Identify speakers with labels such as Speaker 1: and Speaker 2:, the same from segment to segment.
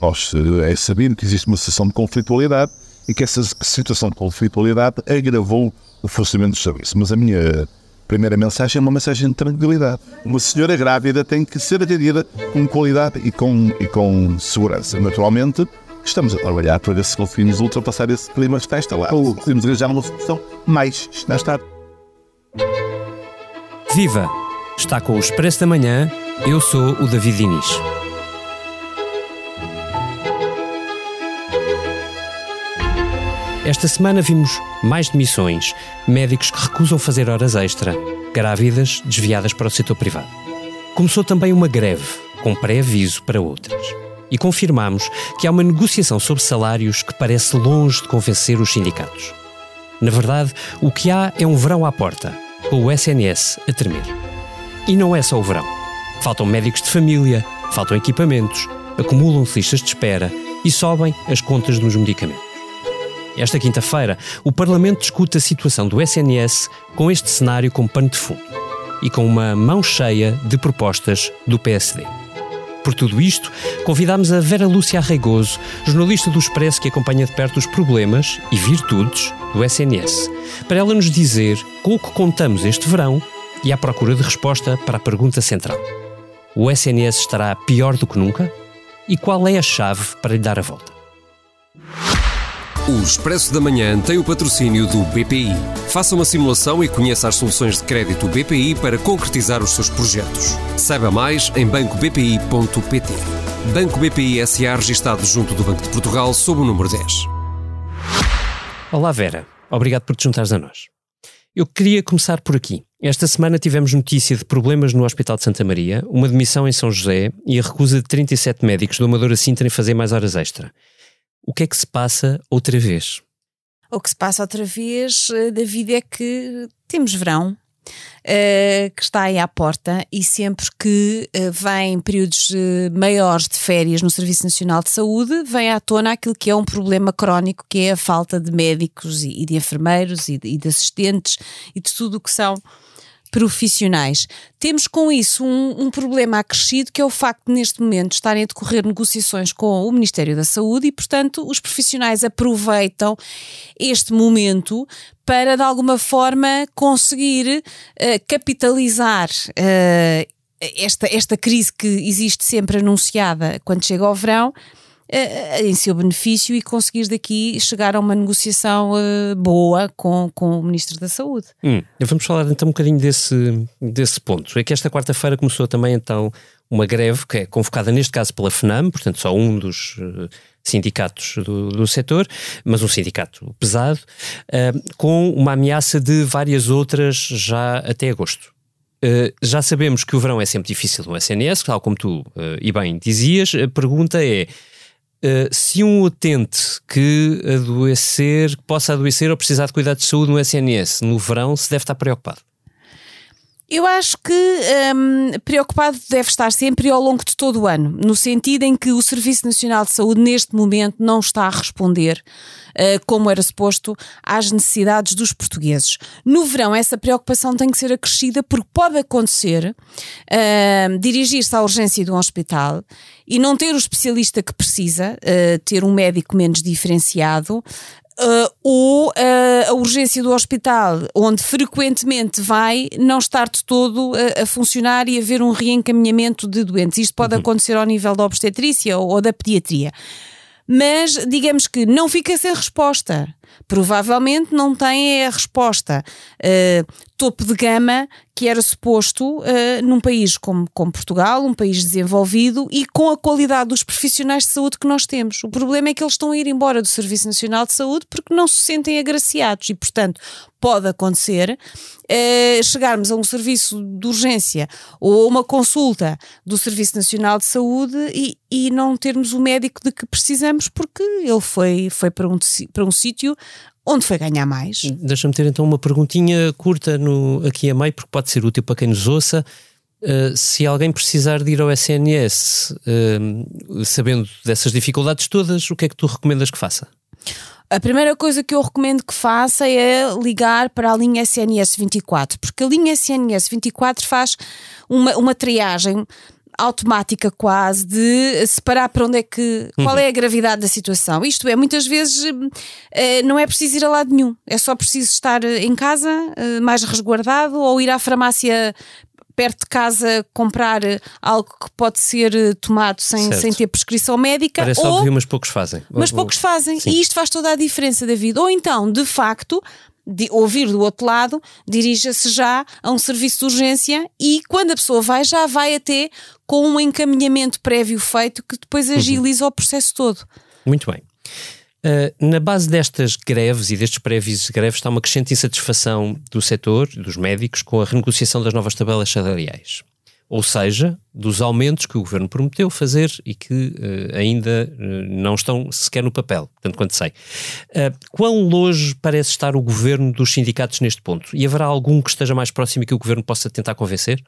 Speaker 1: Nós, é sabido que existe uma situação de conflitualidade e que essa situação de conflitualidade agravou o funcionamento do serviço. Mas a minha primeira mensagem é uma mensagem de tranquilidade. Uma senhora grávida tem que ser atendida com qualidade e com, e com segurança. Naturalmente, estamos a trabalhar para ver se conseguimos ultrapassar esse clima está instalado. Ou conseguimos arranjar uma solução mais está
Speaker 2: Viva! Está com o Expresso da Manhã. Eu sou o David Diniz. Esta semana vimos mais demissões, médicos que recusam fazer horas extra, grávidas desviadas para o setor privado. Começou também uma greve, com pré-aviso para outras. E confirmamos que há uma negociação sobre salários que parece longe de convencer os sindicatos. Na verdade, o que há é um verão à porta, com o SNS a tremer. E não é só o verão. Faltam médicos de família, faltam equipamentos, acumulam-se listas de espera e sobem as contas dos medicamentos. Esta quinta-feira, o Parlamento discute a situação do SNS com este cenário como pano de fundo e com uma mão cheia de propostas do PSD. Por tudo isto, convidámos a Vera Lúcia Arreigoso, jornalista do Expresso que acompanha de perto os problemas e virtudes do SNS, para ela nos dizer com o que contamos este verão e à procura de resposta para a pergunta central. O SNS estará pior do que nunca? E qual é a chave para lhe dar a volta?
Speaker 3: O Expresso da Manhã tem o patrocínio do BPI. Faça uma simulação e conheça as soluções de crédito BPI para concretizar os seus projetos. Saiba mais em bancobpi.pt. Banco BPI SA registado junto do Banco de Portugal sob o número 10.
Speaker 2: Olá Vera, obrigado por te juntares a nós. Eu queria começar por aqui. Esta semana tivemos notícia de problemas no Hospital de Santa Maria, uma demissão em São José e a recusa de 37 médicos do Amadora Sintra em fazer mais horas extra. O que é que se passa outra vez?
Speaker 4: O que se passa outra vez, eh, David, é que temos verão, Uh, que está aí à porta e sempre que uh, vem períodos uh, maiores de férias no Serviço Nacional de Saúde, vem à tona aquilo que é um problema crónico, que é a falta de médicos e, e de enfermeiros e de, e de assistentes e de tudo o que são profissionais. Temos com isso um, um, problema acrescido que é o facto de, neste momento, estarem a decorrer negociações com o Ministério da Saúde e, portanto, os profissionais aproveitam este momento para, de alguma forma, conseguir uh, capitalizar. Uh, esta, esta crise que existe sempre anunciada quando chega ao verão, em seu benefício e conseguires daqui chegar a uma negociação uh, boa com, com o Ministro da Saúde.
Speaker 2: Hum, vamos falar então um bocadinho desse, desse ponto. É que esta quarta-feira começou também então uma greve que é convocada neste caso pela FNAM, portanto só um dos sindicatos do, do setor, mas um sindicato pesado, com uma ameaça de várias outras já até agosto. Uh, já sabemos que o verão é sempre difícil no SNS, tal como tu uh, e bem dizias. A pergunta é: Uh, se um utente que adoecer, que possa adoecer ou precisar de cuidados de saúde no SNS no verão, se deve estar preocupado?
Speaker 4: Eu acho que um, preocupado deve estar sempre ao longo de todo o ano, no sentido em que o Serviço Nacional de Saúde, neste momento, não está a responder uh, como era suposto às necessidades dos portugueses. No verão, essa preocupação tem que ser acrescida, porque pode acontecer uh, dirigir-se à urgência de um hospital e não ter o especialista que precisa, uh, ter um médico menos diferenciado, Uh, ou uh, a urgência do hospital, onde frequentemente vai, não estar de todo a, a funcionar e haver um reencaminhamento de doentes. Isto pode uhum. acontecer ao nível da obstetrícia ou, ou da pediatria. Mas digamos que não fica sem resposta. Provavelmente não tem a resposta uh, topo de gama que era suposto uh, num país como, como Portugal, um país desenvolvido e com a qualidade dos profissionais de saúde que nós temos. O problema é que eles estão a ir embora do Serviço Nacional de Saúde porque não se sentem agraciados e, portanto, pode acontecer uh, chegarmos a um serviço de urgência ou uma consulta do Serviço Nacional de Saúde e, e não termos o médico de que precisamos porque ele foi, foi para um, para um sítio onde foi ganhar mais.
Speaker 2: Deixa-me ter então uma perguntinha curta no, aqui a meio, porque pode ser útil para quem nos ouça. Uh, se alguém precisar de ir ao SNS, uh, sabendo dessas dificuldades todas, o que é que tu recomendas que faça?
Speaker 4: A primeira coisa que eu recomendo que faça é ligar para a linha SNS 24, porque a linha SNS 24 faz uma, uma triagem automática quase de separar para onde é que qual uhum. é a gravidade da situação. Isto é, muitas vezes uh, não é preciso ir a lado nenhum, é só preciso estar em casa uh, mais resguardado ou ir à farmácia perto de casa comprar algo que pode ser tomado sem, sem ter prescrição médica.
Speaker 2: Parece
Speaker 4: ou,
Speaker 2: óbvio, mas poucos fazem.
Speaker 4: Mas poucos fazem. Sim. E isto faz toda a diferença, David. Ou então, de facto, de ouvir do outro lado, dirija-se já a um serviço de urgência e quando a pessoa vai, já vai até com um encaminhamento prévio feito que depois uhum. agiliza uhum. o processo todo.
Speaker 2: Muito bem. Uh, na base destas greves e destes pré-avisos de greves está uma crescente insatisfação do setor, dos médicos, com a renegociação das novas tabelas salariais ou seja, dos aumentos que o governo prometeu fazer e que uh, ainda uh, não estão sequer no papel, tanto quanto sei. Uh, quão longe parece estar o governo dos sindicatos neste ponto? E haverá algum que esteja mais próximo e que o governo possa tentar convencer?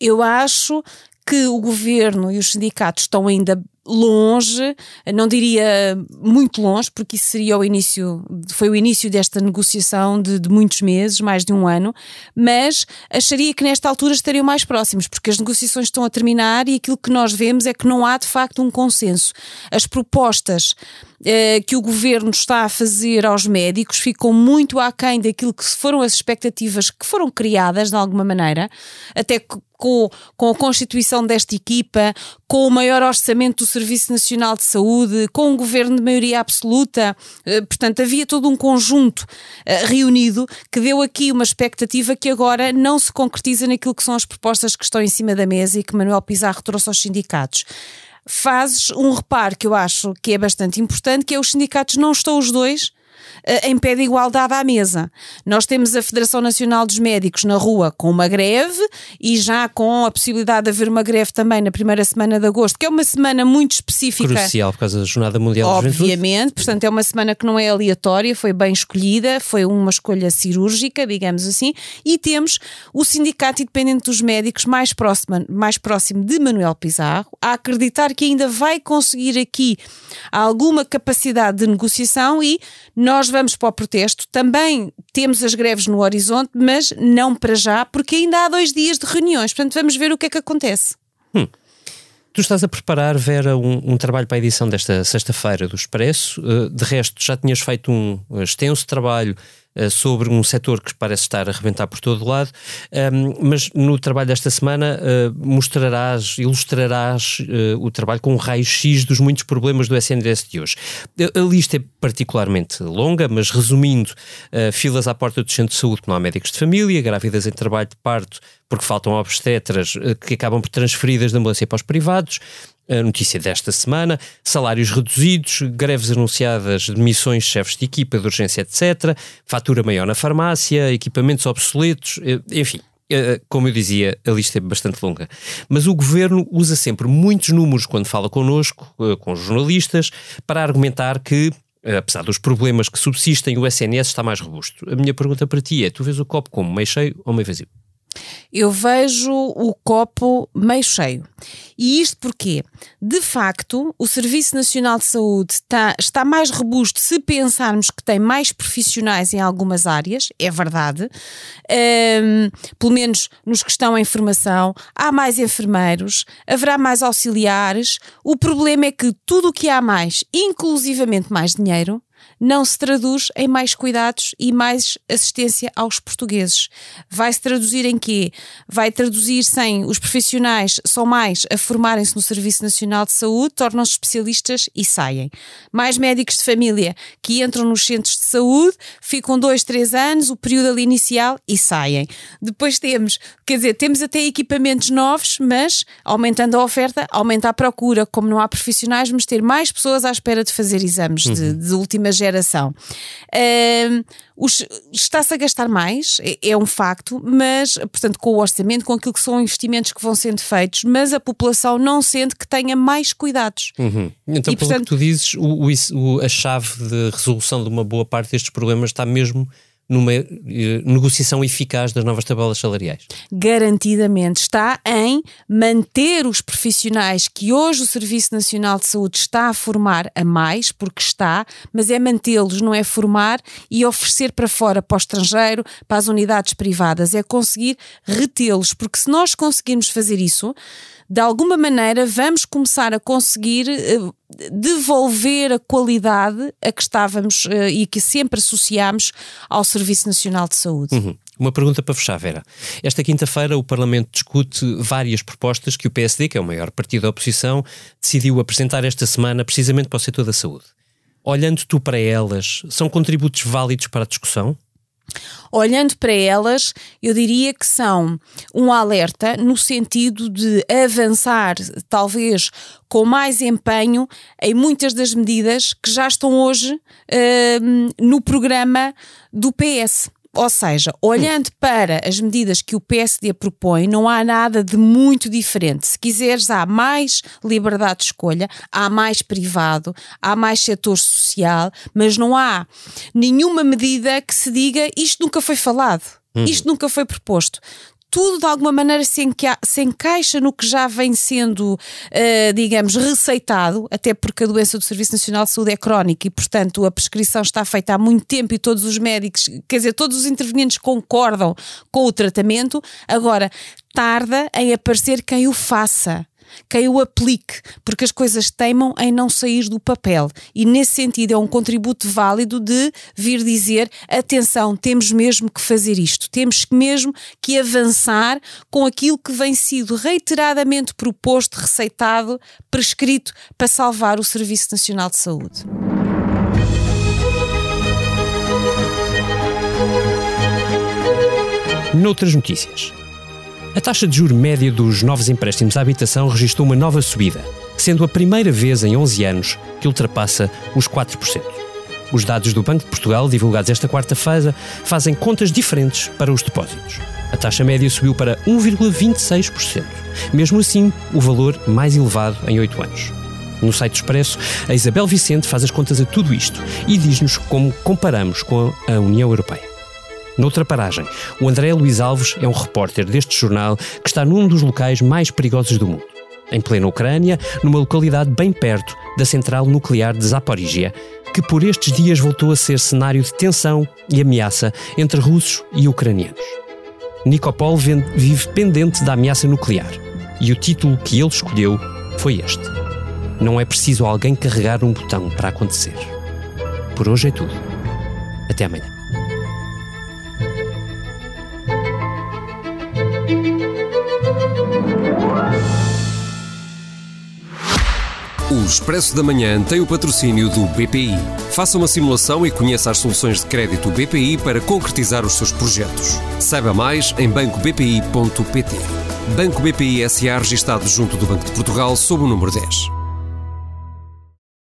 Speaker 4: Eu acho que o governo e os sindicatos estão ainda longe, não diria muito longe, porque isso seria o início, foi o início desta negociação de, de, muitos meses, mais de um ano, mas acharia que nesta altura estariam mais próximos, porque as negociações estão a terminar e aquilo que nós vemos é que não há de facto um consenso. As propostas eh, que o governo está a fazer aos médicos ficam muito aquém daquilo que foram as expectativas que foram criadas de alguma maneira, até com, com a constituição desta equipa, com o maior orçamento do Serviço Nacional de Saúde, com um governo de maioria absoluta. Eh, portanto, havia todo um conjunto eh, reunido que deu aqui uma expectativa que agora não se concretiza naquilo que são as propostas que estão em cima da mesa e que Manuel Pizarro trouxe aos sindicatos fazes um reparo que eu acho que é bastante importante, que é os sindicatos não estão os dois em pé de igualdade à mesa. Nós temos a Federação Nacional dos Médicos na rua com uma greve e já com a possibilidade de haver uma greve também na primeira semana de agosto, que é uma semana muito específica.
Speaker 2: Crucial por causa da Jornada Mundial
Speaker 4: Obviamente, portanto é uma semana que não é aleatória, foi bem escolhida, foi uma escolha cirúrgica, digamos assim, e temos o Sindicato Independente dos Médicos mais próximo, mais próximo de Manuel Pizarro, a acreditar que ainda vai conseguir aqui alguma capacidade de negociação e nós vamos para o protesto. Também temos as greves no horizonte, mas não para já, porque ainda há dois dias de reuniões. Portanto, vamos ver o que é que acontece. Hum.
Speaker 2: Tu estás a preparar, Vera, um, um trabalho para a edição desta sexta-feira do Expresso. Uh, de resto, já tinhas feito um extenso trabalho eh, sobre um setor que parece estar a arrebentar por todo lado, um, mas no trabalho desta semana uh, mostrarás, ilustrarás uh, o trabalho com um raio-x dos muitos problemas do SNDS de hoje. A, lista é particularmente longa, mas resumindo, filas à porta do centro de saúde não há médicos de família, grávidas em trabalho de parto porque faltam obstetras que acabam por transferidas da ambulância para os privados, a notícia desta semana, salários reduzidos, greves anunciadas, demissões de chefes de equipa, de urgência, etc., fatura maior na farmácia, equipamentos obsoletos, eh, enfim. Eh, como eu dizia, a lista é bastante longa. Mas o governo usa sempre muitos números quando fala connosco, eh, com jornalistas, para argumentar que apesar dos problemas que subsistem, o SNS está mais robusto. A minha pergunta para ti é: tu vês o copo como meio cheio ou meio vazio?
Speaker 4: Eu vejo o copo meio cheio. E isto porque, de facto, o Serviço Nacional de Saúde está, está mais robusto se pensarmos que tem mais profissionais em algumas áreas, é verdade. Um, pelo menos nos que estão em formação, há mais enfermeiros, haverá mais auxiliares. O problema é que tudo o que há mais, inclusivamente mais dinheiro, não se traduz em mais cuidados e mais assistência aos portugueses. Vai se traduzir em quê? Vai traduzir-se em os profissionais são mais a formarem-se no Serviço Nacional de Saúde, tornam-se especialistas e saem. Mais médicos de família que entram nos centros de saúde, ficam dois, três anos, o período ali inicial e saem. Depois temos, quer dizer, temos até equipamentos novos, mas aumentando a oferta, aumenta a procura. Como não há profissionais, vamos ter mais pessoas à espera de fazer exames uhum. de, de última geração geração. Está-se a gastar mais, é, é um facto, mas, portanto, com o orçamento, com aquilo que são investimentos que vão sendo feitos, mas a população não sente que tenha mais cuidados.
Speaker 2: Uhum. Então, e, pelo portanto, que tu dizes, o, o, a chave de resolução de uma boa parte destes problemas está mesmo numa eh, negociação eficaz das novas tabelas salariais?
Speaker 4: Garantidamente está em manter os profissionais que hoje o Serviço Nacional de Saúde está a formar a mais, porque está, mas é mantê-los, não é formar e oferecer para fora, para o estrangeiro, para as unidades privadas, é conseguir retê-los, porque se nós conseguirmos fazer isso, de alguma maneira vamos começar a conseguir uh, devolver a qualidade a que estávamos uh, e que sempre associámos ao Serviço Nacional de Saúde.
Speaker 2: Uhum. Uma pergunta para fechar, Vera. Esta quinta-feira o Parlamento discute várias propostas que o PSD, que é o maior partido da oposição, decidiu apresentar esta semana precisamente para o setor da saúde. Olhando tu para elas, são contributos válidos para a discussão?
Speaker 4: Olhando para elas, eu diria que são um alerta no sentido de avançar, talvez com mais empenho, em muitas das medidas que já estão hoje uh, no programa do PS. Ou seja, olhando para as medidas que o PSD propõe, não há nada de muito diferente. Se quiseres, há mais liberdade de escolha, há mais privado, há mais setor social, mas não há nenhuma medida que se diga isto nunca foi falado. Uhum. Isto nunca foi proposto tudo de alguma maneira se, enca se encaixa no que já vem sendo, uh, digamos, receitado, até porque a doença do Serviço Nacional de Saúde é crónica e, portanto, a prescrição está feita há muito tempo e todos os médicos, quer dizer, todos os intervenientes concordam com o tratamento. Agora, tarda em aparecer quem o faça quem o aplique, porque as coisas teimam em não sair do papel. E nesse sentido é um contributo válido de vir dizer: atenção, temos mesmo que fazer isto, temos mesmo que avançar com aquilo que vem sido reiteradamente proposto, receitado, prescrito para salvar o Serviço Nacional de Saúde.
Speaker 2: Noutras notícias. A taxa de juro média dos novos empréstimos à habitação registrou uma nova subida, sendo a primeira vez em 11 anos que ultrapassa os 4%. Os dados do Banco de Portugal, divulgados esta quarta-feira, fazem contas diferentes para os depósitos. A taxa média subiu para 1,26%, mesmo assim, o valor mais elevado em 8 anos. No site Expresso, a Isabel Vicente faz as contas a tudo isto e diz-nos como comparamos com a União Europeia. Noutra paragem, o André Luiz Alves é um repórter deste jornal que está num dos locais mais perigosos do mundo. Em plena Ucrânia, numa localidade bem perto da central nuclear de Zaporizhia, que por estes dias voltou a ser cenário de tensão e ameaça entre russos e ucranianos. Nikopol vive pendente da ameaça nuclear e o título que ele escolheu foi este: Não é preciso alguém carregar um botão para acontecer. Por hoje é tudo. Até amanhã.
Speaker 3: O Expresso da Manhã tem o patrocínio do BPI. Faça uma simulação e conheça as soluções de crédito BPI para concretizar os seus projetos. Saiba mais em bancobpi.pt. Banco BPI SA registado junto do Banco de Portugal sob o número 10.